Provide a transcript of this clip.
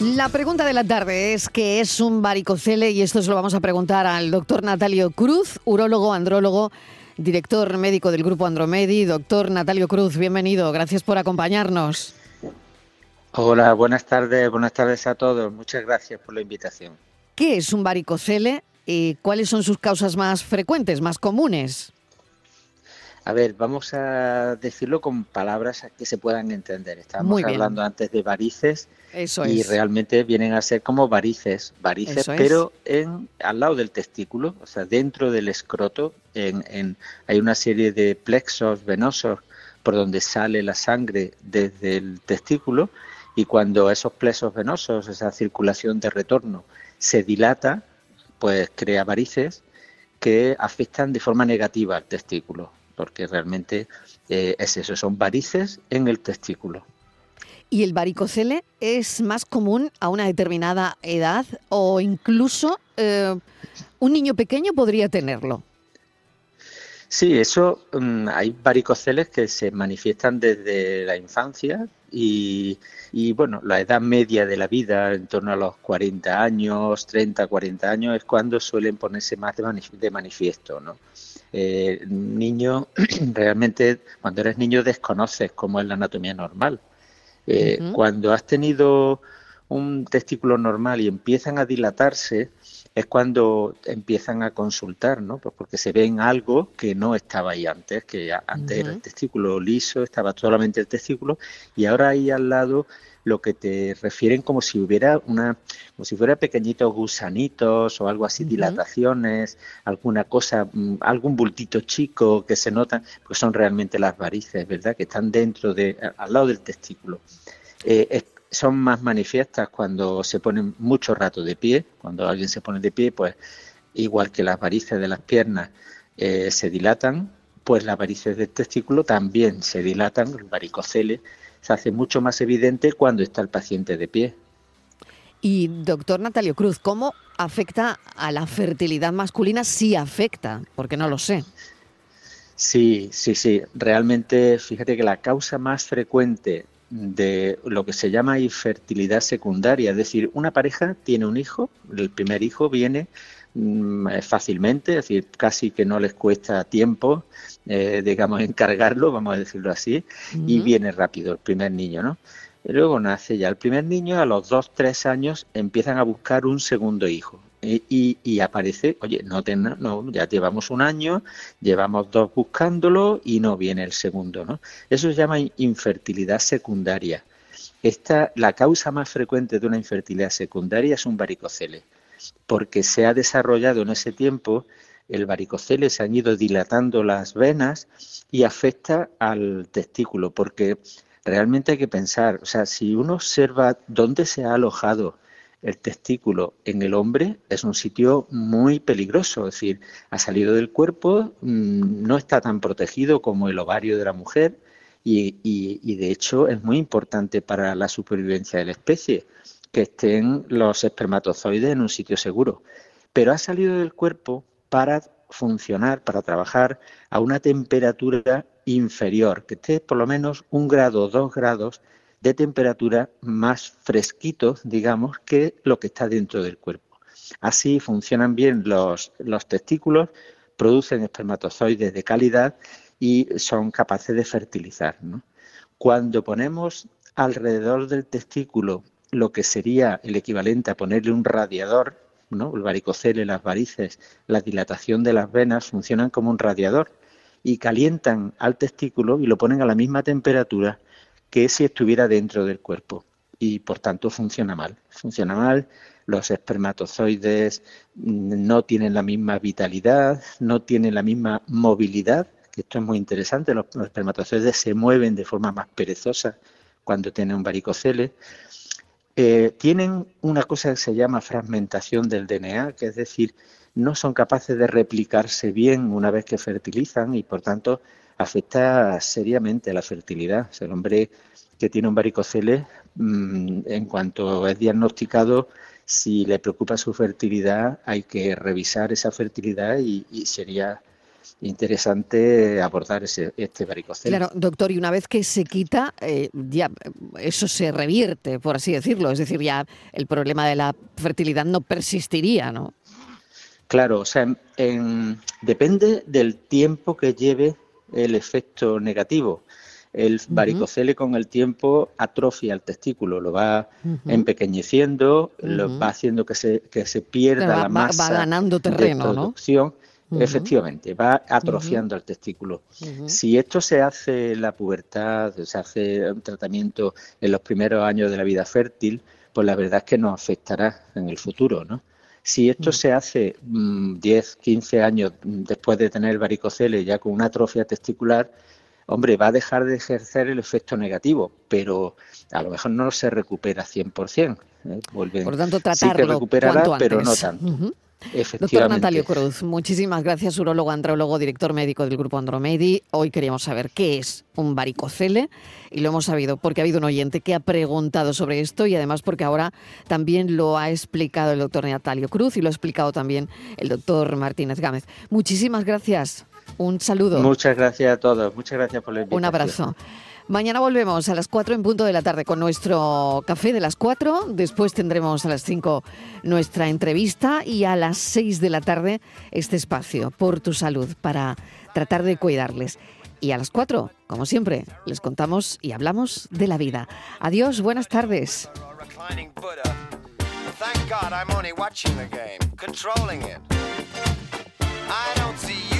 La pregunta de la tarde es qué es un varicocele y esto se lo vamos a preguntar al doctor Natalio Cruz, urólogo, andrólogo, director médico del grupo Andromedi. Doctor Natalio Cruz, bienvenido, gracias por acompañarnos. Hola, buenas tardes, buenas tardes a todos. Muchas gracias por la invitación. ¿Qué es un varicocele y cuáles son sus causas más frecuentes, más comunes? A ver, vamos a decirlo con palabras que se puedan entender. Estábamos hablando antes de varices y realmente vienen a ser como varices, varices, pero en al lado del testículo, o sea, dentro del escroto, en, hay una serie de plexos venosos por donde sale la sangre desde el testículo y cuando esos plexos venosos, esa circulación de retorno, se dilata, pues crea varices que afectan de forma negativa al testículo porque realmente eh, es eso, son varices en el testículo. ¿Y el varicocele es más común a una determinada edad o incluso eh, un niño pequeño podría tenerlo? Sí, eso mm, hay varicoceles que se manifiestan desde la infancia y, y, bueno, la edad media de la vida, en torno a los 40 años, 30, 40 años, es cuando suelen ponerse más de manifiesto, ¿no? Eh, niño, realmente cuando eres niño desconoces cómo es la anatomía normal. Eh, cuando has tenido un testículo normal y empiezan a dilatarse, es cuando empiezan a consultar, ¿no? Pues porque se ven algo que no estaba ahí antes, que antes era el testículo liso, estaba solamente el testículo, y ahora ahí al lado lo que te refieren como si hubiera una, como si fuera pequeñitos gusanitos o algo así, dilataciones, alguna cosa, mm, algún bultito chico que se notan, pues son realmente las varices, ¿verdad? Que están dentro de, al lado del testículo. Eh, son más manifiestas cuando se ponen mucho rato de pie, cuando alguien se pone de pie, pues igual que las varices de las piernas eh, se dilatan, pues las varices del testículo también se dilatan, el varicocele, se hace mucho más evidente cuando está el paciente de pie. Y doctor Natalio Cruz, ¿cómo afecta a la fertilidad masculina? Sí afecta, porque no lo sé. Sí, sí, sí. Realmente, fíjate que la causa más frecuente de lo que se llama infertilidad secundaria, es decir, una pareja tiene un hijo, el primer hijo viene fácilmente, es decir, casi que no les cuesta tiempo, eh, digamos, encargarlo, vamos a decirlo así, y viene rápido el primer niño, ¿no? Y luego nace ya el primer niño, a los dos, tres años empiezan a buscar un segundo hijo. Y, aparece, oye, no, no, ya llevamos un año, llevamos dos buscándolo y no viene el segundo, ¿no? Eso se llama infertilidad secundaria. Esta, la causa más frecuente de una infertilidad secundaria es un varicocele porque se ha desarrollado en ese tiempo el varicocele, se han ido dilatando las venas y afecta al testículo, porque realmente hay que pensar, o sea, si uno observa dónde se ha alojado el testículo en el hombre, es un sitio muy peligroso, es decir, ha salido del cuerpo, mm, no está tan protegido como el ovario de la mujer y, y de hecho es muy importante para la supervivencia de la especie que estén los espermatozoides en un sitio seguro. Pero ha salido del cuerpo para funcionar, para trabajar a una temperatura inferior, que esté por lo menos un grado o dos grados de temperatura más fresquito, digamos, que lo que está dentro del cuerpo. Así funcionan bien los, los testículos, producen espermatozoides de calidad y son capaces de fertilizar. Cuando ponemos alrededor del testículo lo que sería el equivalente a ponerle un radiador, ¿no? El varicocele, las varices, la dilatación de las venas funcionan como un radiador y calientan al testículo y lo ponen a la misma temperatura que si estuviera dentro del cuerpo y por tanto funciona mal. Funciona mal, los espermatozoides no tienen la misma vitalidad, no tienen la misma movilidad, que esto es muy interesante, los, espermatozoides se mueven de forma más perezosa cuando tienen un varicocele. Eh, tienen una cosa que se llama fragmentación del DNA, que es decir, no son capaces de replicarse bien una vez que fertilizan y por tanto afecta seriamente a la fertilidad. el hombre que tiene un varicocele, mm, en cuanto es diagnosticado, si le preocupa su fertilidad, hay que revisar esa fertilidad y, sería interesante abordar ese, este varicocele. Claro, doctor, y una vez que se quita, eh, ya eso se revierte, por así decirlo, es decir, ya el problema de la fertilidad no persistiría, ¿no? Claro, o sea, depende del tiempo que lleve el efecto negativo. El varicocele con el tiempo atrofia el testículo, lo va empequeñeciendo, lo va haciendo que se, que se pierda la masa va ganando terreno, de producción. Efectivamente, va atrofiando el testículo. Si esto se hace en la pubertad, se hace un tratamiento en los primeros años de la vida fértil, pues la verdad es que nos afectará en el futuro, ¿no? Si esto se hace 10, mm, 15 años después de tener varicocele ya con una atrofia testicular, hombre, va a dejar de ejercer el efecto negativo, pero a lo mejor no se recupera 100%. ¿eh? Por lo tanto, tratarlo sí que recuperará, pero no tanto. Doctor Natalio Cruz, muchísimas gracias, urólogo, andrólogo, director médico del Grupo Andromedi. Hoy queríamos saber qué es un varicocele y lo hemos sabido porque ha habido un oyente que ha preguntado sobre esto y además porque ahora también lo ha explicado el doctor Natalio Cruz y lo ha explicado también el doctor Martínez Gámez. Muchísimas gracias. Un saludo. Muchas gracias a todos. Muchas gracias por la invitación. Un abrazo. Mañana volvemos a las 4 en punto de la tarde con nuestro café de las 4. Después tendremos a las 5 nuestra entrevista y a las 6 de la tarde este espacio por tu salud para tratar de cuidarles. Y a las 4, como siempre, les contamos y hablamos de la vida. Adiós, buenas tardes.